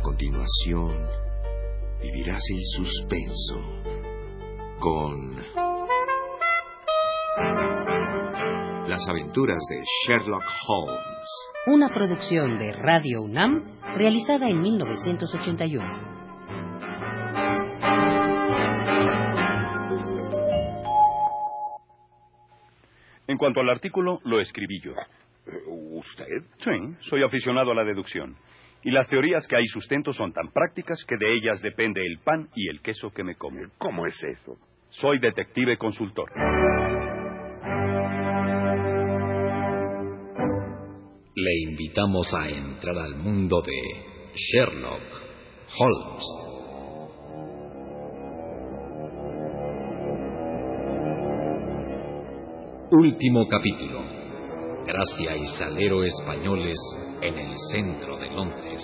A continuación, vivirás el suspenso con las aventuras de Sherlock Holmes. Una producción de Radio UNAM realizada en 1981. En cuanto al artículo, lo escribí yo. ¿Usted? Sí, soy aficionado a la deducción. Y las teorías que hay sustento son tan prácticas que de ellas depende el pan y el queso que me come. ¿Cómo es eso? Soy detective consultor. Le invitamos a entrar al mundo de Sherlock Holmes. Último capítulo. Gracia y salero españoles en el centro de Londres.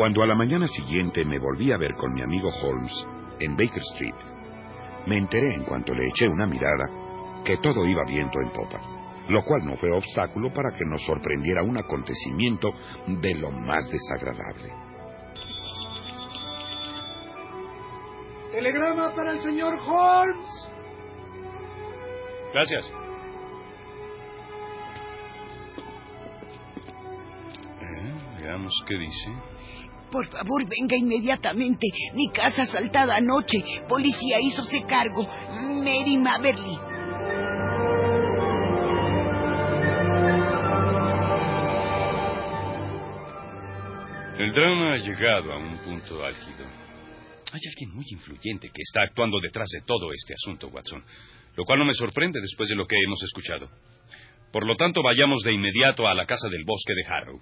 Cuando a la mañana siguiente me volví a ver con mi amigo Holmes en Baker Street, me enteré en cuanto le eché una mirada que todo iba viento en popa, lo cual no fue obstáculo para que nos sorprendiera un acontecimiento de lo más desagradable. Telegrama para el señor Holmes. Gracias. veamos qué dice. Por favor, venga inmediatamente. Mi casa asaltada anoche. Policía hízose cargo. Mary Maverly. El drama ha llegado a un punto álgido. Hay alguien muy influyente que está actuando detrás de todo este asunto, Watson, lo cual no me sorprende después de lo que hemos escuchado. Por lo tanto, vayamos de inmediato a la casa del bosque de Harrow.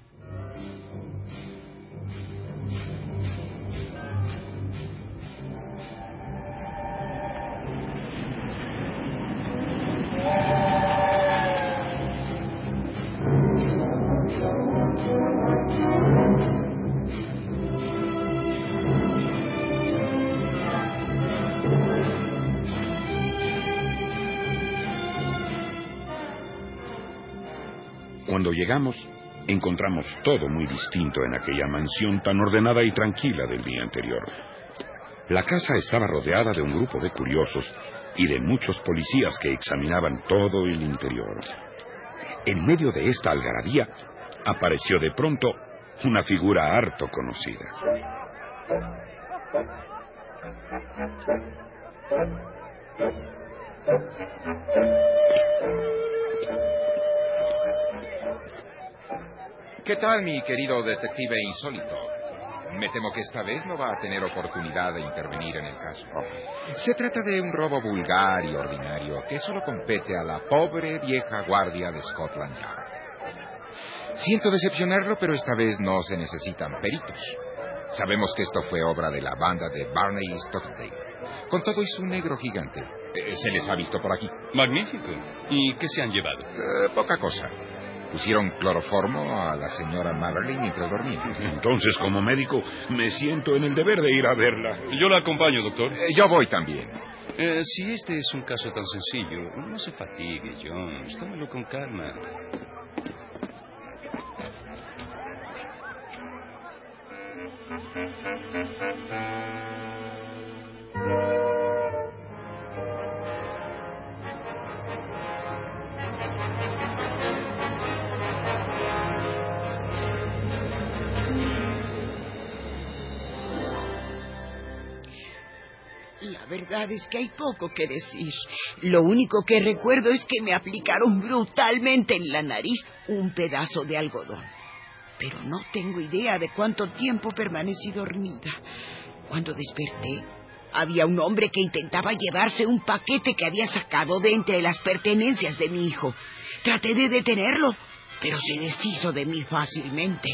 Llegamos, encontramos todo muy distinto en aquella mansión tan ordenada y tranquila del día anterior. La casa estaba rodeada de un grupo de curiosos y de muchos policías que examinaban todo el interior. En medio de esta algarabía apareció de pronto una figura harto conocida. ¿Qué tal, mi querido detective insólito? Me temo que esta vez no va a tener oportunidad de intervenir en el caso. Se trata de un robo vulgar y ordinario que solo compete a la pobre vieja guardia de Scotland Yard. Siento decepcionarlo, pero esta vez no se necesitan peritos. Sabemos que esto fue obra de la banda de Barney Stockdale. Con todo y su negro gigante. Eh, se les ha visto por aquí. Magnífico. ¿Y qué se han llevado? Eh, poca cosa. Pusieron cloroformo a la señora Maverly mientras dormía. Entonces, como médico, me siento en el deber de ir a verla. Yo la acompaño, doctor. Eh, yo voy también. Eh, si este es un caso tan sencillo, no se fatigue, Jones. Tómalo con calma. Verdad es que hay poco que decir. Lo único que recuerdo es que me aplicaron brutalmente en la nariz un pedazo de algodón. Pero no tengo idea de cuánto tiempo permanecí dormida. Cuando desperté, había un hombre que intentaba llevarse un paquete que había sacado de entre las pertenencias de mi hijo. Traté de detenerlo, pero se deshizo de mí fácilmente.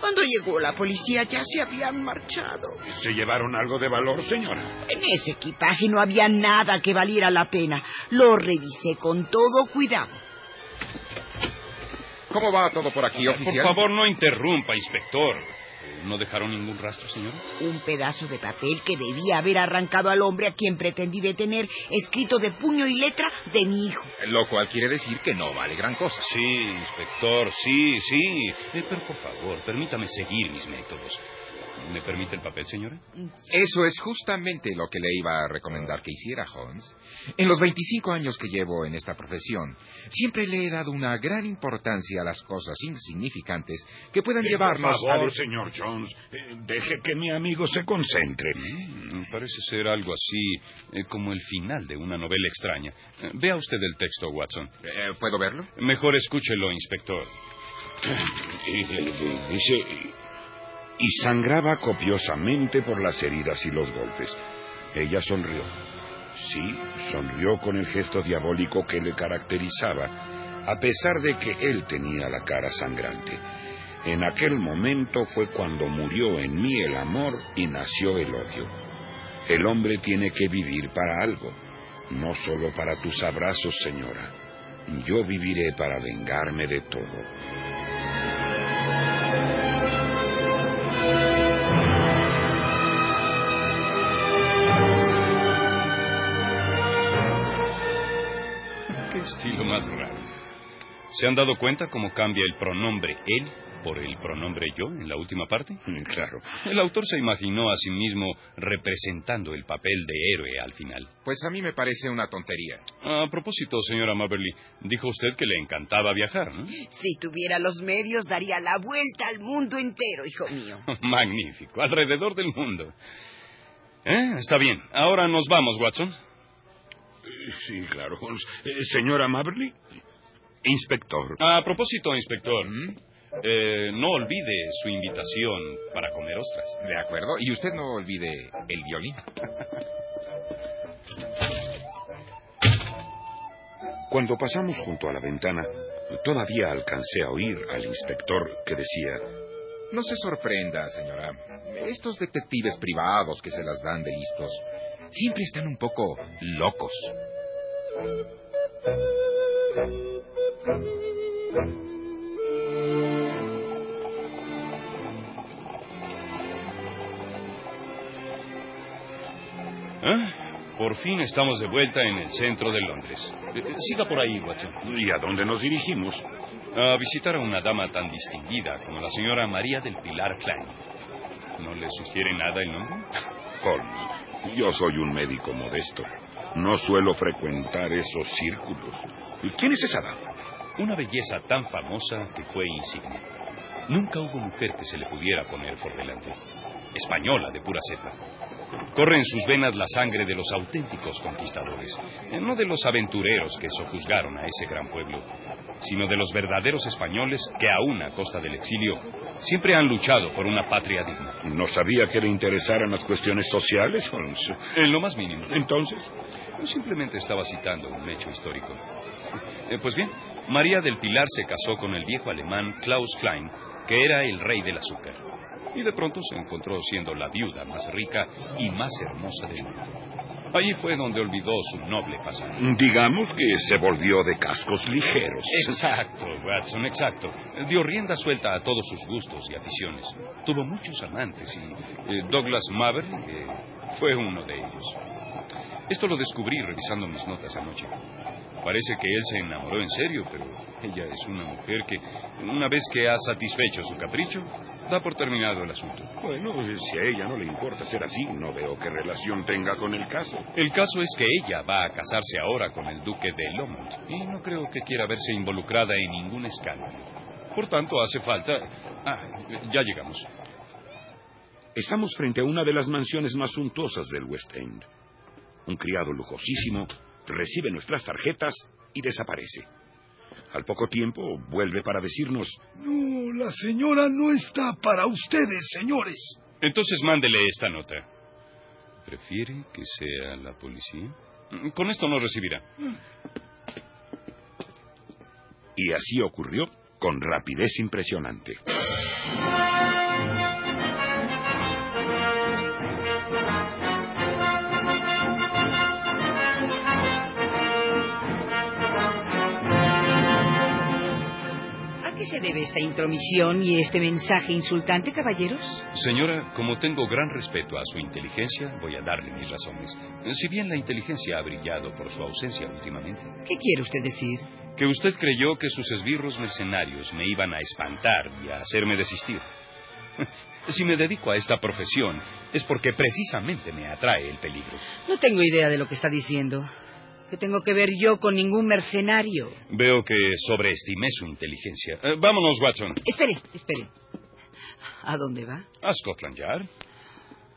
Cuando llegó la policía ya se habían marchado. ¿Se llevaron algo de valor, señora? En ese equipaje no había nada que valiera la pena. Lo revisé con todo cuidado. ¿Cómo va todo por aquí, oficial? Por favor, no interrumpa, inspector. ¿No dejaron ningún rastro, señor? Un pedazo de papel que debía haber arrancado al hombre a quien pretendí detener, escrito de puño y letra de mi hijo. Lo cual quiere decir que no vale gran cosa. Sí, inspector, sí, sí. Eh, pero por favor, permítame seguir mis métodos. ¿Me permite el papel, señora? Eso es justamente lo que le iba a recomendar que hiciera, Holmes. En los 25 años que llevo en esta profesión, siempre le he dado una gran importancia a las cosas insignificantes que puedan Eh, llevarnos Por favor, a... señor Jones, eh, deje que mi amigo se concentre. Mm, Parece ser algo así eh, como el final de una novela extraña. Eh, Vea usted el texto, Watson. ¿Puedo verlo? Mejor escúchelo, inspector. Y, y- y- dice, y sangraba copiosamente por las heridas y los golpes. Ella sonrió. Sí, sonrió con el gesto diabólico que le caracterizaba, a pesar de que él tenía la cara sangrante. En aquel momento fue cuando murió en mí el amor y nació el odio. El hombre tiene que vivir para algo, no solo para tus abrazos, señora. Yo viviré para vengarme de todo. Estilo más raro. ¿Se han dado cuenta cómo cambia el pronombre él por el pronombre yo en la última parte? Mm, Claro. El autor se imaginó a sí mismo representando el papel de héroe al final. Pues a mí me parece una tontería. A propósito, señora Maberly, dijo usted que le encantaba viajar, ¿no? Si tuviera los medios, daría la vuelta al mundo entero, hijo mío. Magnífico, alrededor del mundo. ¿Eh? Está bien. Ahora nos vamos, Watson. Sí, claro. Holmes. Eh, señora Maberly. Inspector. A propósito, inspector, eh, no olvide su invitación para comer ostras. De acuerdo. Y usted no olvide el violín. Cuando pasamos junto a la ventana, todavía alcancé a oír al inspector que decía, No se sorprenda, señora. Estos detectives privados que se las dan de listos siempre están un poco locos. ¿Eh? Por fin estamos de vuelta en el centro de Londres. Eh, eh, Siga por ahí, Watson. ¿y a dónde nos dirigimos? A visitar a una dama tan distinguida como la señora María del Pilar Klein. ¿No le sugiere nada el nombre? Holmes, yo soy un médico modesto. No suelo frecuentar esos círculos. ¿Quién es esa dama? Una belleza tan famosa que fue insigne. Nunca hubo mujer que se le pudiera poner por delante. Española de pura cepa. Corre en sus venas la sangre de los auténticos conquistadores, eh, no de los aventureros que sojuzgaron a ese gran pueblo, sino de los verdaderos españoles que aún a costa del exilio siempre han luchado por una patria digna. No sabía que le interesaran las cuestiones sociales, Holmes. En lo más mínimo. Entonces, Yo simplemente estaba citando un hecho histórico. Eh, pues bien, María del Pilar se casó con el viejo alemán Klaus Klein, que era el rey del azúcar. Y de pronto se encontró siendo la viuda más rica y más hermosa del mundo. Allí fue donde olvidó su noble pasado. digamos que se volvió de cascos ligeros. Exacto, Watson, exacto. Dio rienda suelta a todos sus gustos y aficiones. Tuvo muchos amantes y eh, Douglas Maverick eh, fue uno de ellos. Esto lo descubrí revisando mis notas anoche. Parece que él se enamoró en serio, pero ella es una mujer que, una vez que ha satisfecho su capricho, da por terminado el asunto. Bueno, si a ella no le importa ser así, no veo qué relación tenga con el caso. El caso es que ella va a casarse ahora con el duque de Lomond y no creo que quiera verse involucrada en ningún escándalo. Por tanto, hace falta... Ah, ya llegamos. Estamos frente a una de las mansiones más suntuosas del West End. Un criado lujosísimo recibe nuestras tarjetas y desaparece. Al poco tiempo vuelve para decirnos, No, la señora no está para ustedes, señores. Entonces mándele esta nota. ¿Prefiere que sea la policía? Con esto no recibirá. y así ocurrió, con rapidez impresionante. Se debe esta intromisión y este mensaje insultante, caballeros? Señora, como tengo gran respeto a su inteligencia, voy a darle mis razones. Si bien la inteligencia ha brillado por su ausencia últimamente. ¿Qué quiere usted decir? Que usted creyó que sus esbirros mercenarios me iban a espantar y a hacerme desistir. Si me dedico a esta profesión es porque precisamente me atrae el peligro. No tengo idea de lo que está diciendo. ¿Qué tengo que ver yo con ningún mercenario? Veo que sobreestimé su inteligencia. Eh, vámonos, Watson. Espere, espere. ¿A dónde va? A Scotland Yard.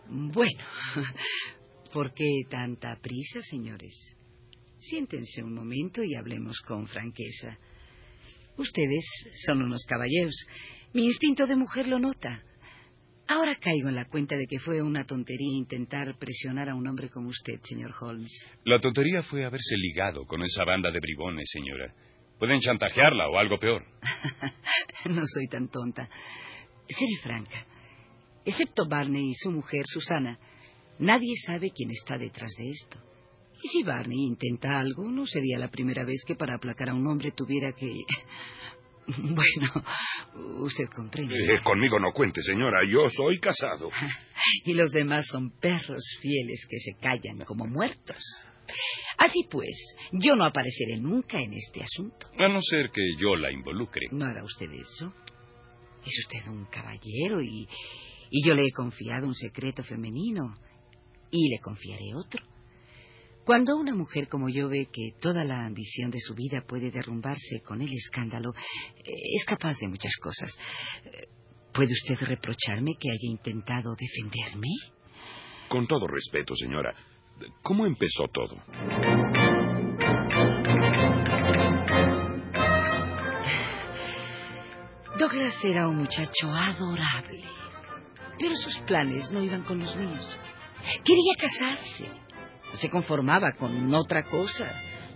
Bueno, ¿por qué tanta prisa, señores? Siéntense un momento y hablemos con franqueza. Ustedes son unos caballeros. Mi instinto de mujer lo nota. Ahora caigo en la cuenta de que fue una tontería intentar presionar a un hombre como usted, señor Holmes. La tontería fue haberse ligado con esa banda de bribones, señora. Pueden chantajearla o algo peor. no soy tan tonta. Seré franca. Excepto Barney y su mujer, Susana, nadie sabe quién está detrás de esto. Y si Barney intenta algo, no sería la primera vez que para aplacar a un hombre tuviera que... Bueno, usted comprende. Eh, conmigo no cuente, señora. Yo soy casado. Y los demás son perros fieles que se callan como muertos. Así pues, yo no apareceré nunca en este asunto. A no ser que yo la involucre. ¿No hará usted eso? Es usted un caballero y, y yo le he confiado un secreto femenino. Y le confiaré otro. Cuando una mujer como yo ve que toda la ambición de su vida puede derrumbarse con el escándalo, eh, es capaz de muchas cosas. ¿Puede usted reprocharme que haya intentado defenderme? Con todo respeto, señora, ¿cómo empezó todo? Douglas era un muchacho adorable, pero sus planes no iban con los míos. Quería casarse. Se conformaba con otra cosa.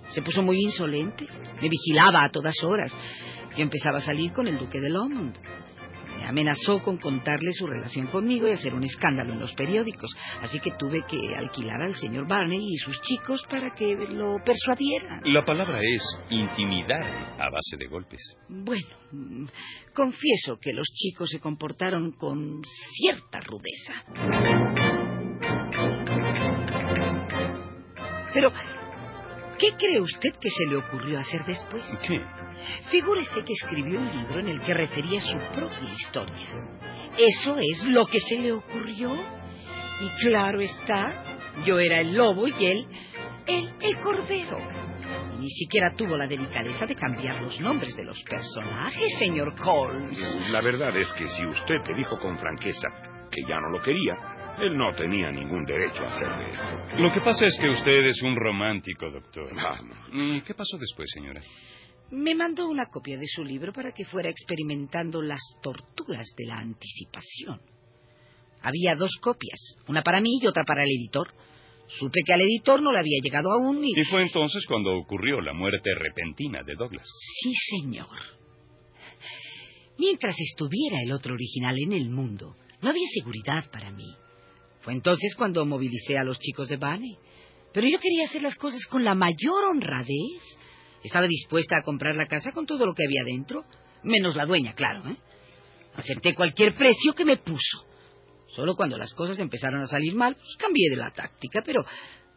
Se puso muy insolente. Me vigilaba a todas horas. Yo empezaba a salir con el duque de Lomond. Me amenazó con contarle su relación conmigo y hacer un escándalo en los periódicos. Así que tuve que alquilar al señor Barney y sus chicos para que lo persuadieran. La palabra es intimidar a base de golpes. Bueno, confieso que los chicos se comportaron con cierta rudeza. Pero, ¿qué cree usted que se le ocurrió hacer después? ¿Qué? Figúrese que escribió un libro en el que refería su propia historia. Eso es lo que se le ocurrió. Y claro está, yo era el lobo y él, él, el cordero. Y ni siquiera tuvo la delicadeza de cambiar los nombres de los personajes, señor Holmes. La verdad es que si usted te dijo con franqueza que ya no lo quería, él no tenía ningún derecho a hacerle eso. Lo que pasa es que usted es un romántico, doctor. Vamos. ¿Y qué pasó después, señora? Me mandó una copia de su libro para que fuera experimentando las torturas de la anticipación. Había dos copias, una para mí y otra para el editor. Supe que al editor no le había llegado aún y... Y fue entonces cuando ocurrió la muerte repentina de Douglas. Sí, señor. Mientras estuviera el otro original en el mundo, no había seguridad para mí. Fue entonces cuando movilicé a los chicos de Barney. Pero yo quería hacer las cosas con la mayor honradez. Estaba dispuesta a comprar la casa con todo lo que había dentro, menos la dueña, claro. ¿eh? Acepté cualquier precio que me puso. Solo cuando las cosas empezaron a salir mal, pues cambié de la táctica, pero,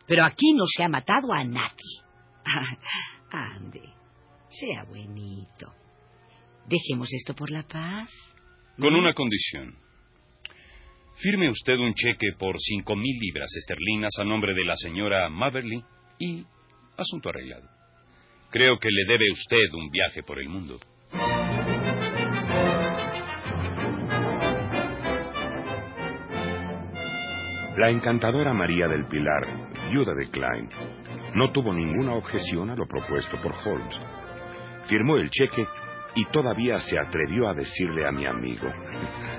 pero aquí no se ha matado a nadie. Ande, sea buenito. Dejemos esto por la paz. Con una condición. Firme usted un cheque por cinco mil libras esterlinas a nombre de la señora Maverly y asunto arreglado. Creo que le debe usted un viaje por el mundo. La encantadora María del Pilar, viuda de Klein, no tuvo ninguna objeción a lo propuesto por Holmes. Firmó el cheque y todavía se atrevió a decirle a mi amigo.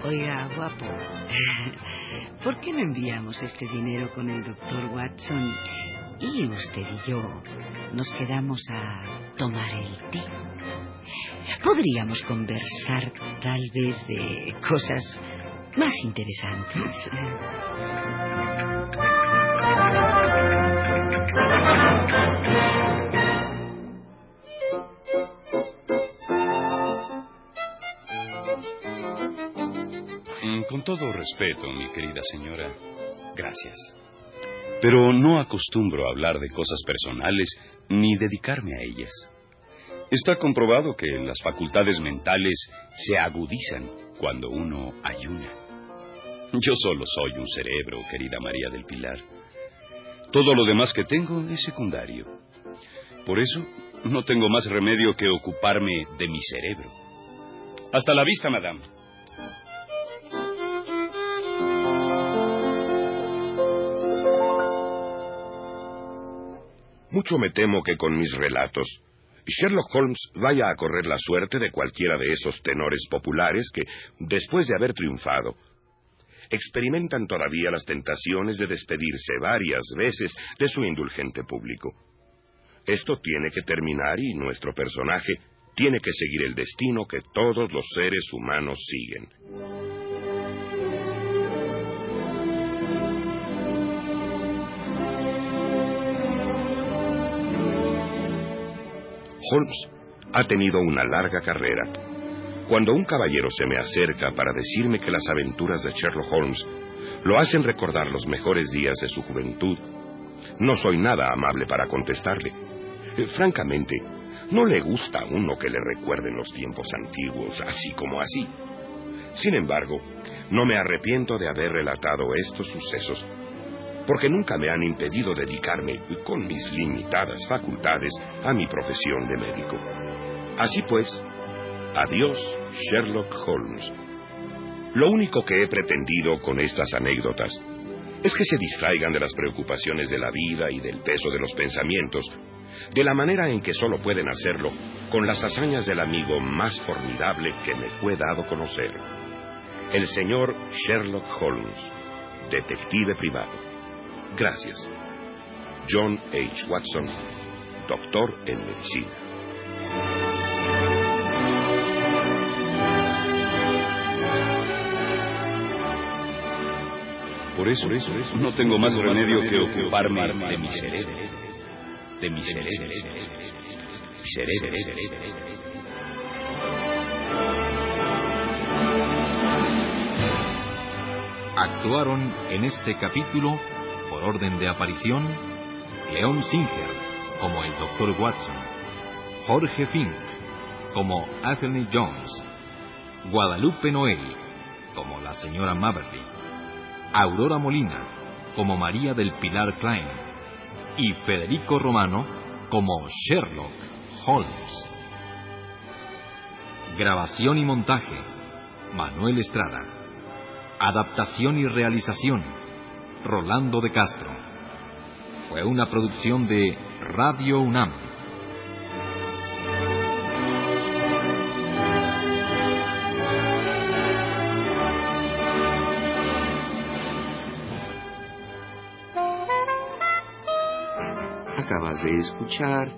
Oiga, guapo, ¿por qué no enviamos este dinero con el doctor Watson y usted y yo nos quedamos a tomar el té? Podríamos conversar tal vez de cosas más interesantes. Todo respeto, mi querida señora, gracias. Pero no acostumbro a hablar de cosas personales ni dedicarme a ellas. Está comprobado que las facultades mentales se agudizan cuando uno ayuna. Yo solo soy un cerebro, querida María del Pilar. Todo lo demás que tengo es secundario. Por eso no tengo más remedio que ocuparme de mi cerebro. Hasta la vista, madame. Mucho me temo que con mis relatos Sherlock Holmes vaya a correr la suerte de cualquiera de esos tenores populares que, después de haber triunfado, experimentan todavía las tentaciones de despedirse varias veces de su indulgente público. Esto tiene que terminar y nuestro personaje tiene que seguir el destino que todos los seres humanos siguen. Holmes ha tenido una larga carrera. Cuando un caballero se me acerca para decirme que las aventuras de Sherlock Holmes lo hacen recordar los mejores días de su juventud, no soy nada amable para contestarle. Eh, francamente, no le gusta a uno que le recuerden los tiempos antiguos, así como así. Sin embargo, no me arrepiento de haber relatado estos sucesos, porque nunca me han impedido dedicarme, con mis limitadas facultades, a mi profesión de médico. Así pues, adiós, Sherlock Holmes. Lo único que he pretendido con estas anécdotas es que se distraigan de las preocupaciones de la vida y del peso de los pensamientos, de la manera en que solo pueden hacerlo con las hazañas del amigo más formidable que me fue dado conocer, el señor Sherlock Holmes, detective privado. Gracias. John H. Watson, doctor en medicina. Por eso, no tengo más remedio que ocuparme de mi cerebro. De mi cerebro. Cerebro. Actuaron en este capítulo, orden de aparición, León Singer como el Dr. Watson, Jorge Fink como Anthony Jones, Guadalupe Noel como la señora Maverly, Aurora Molina como María del Pilar Klein y Federico Romano como Sherlock Holmes. Grabación y montaje, Manuel Estrada. Adaptación y realización, Rolando de Castro. Fue una producción de Radio UNAM. Acabas de escuchar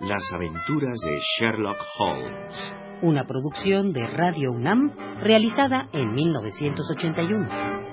Las aventuras de Sherlock Holmes. Una producción de Radio UNAM realizada en 1981.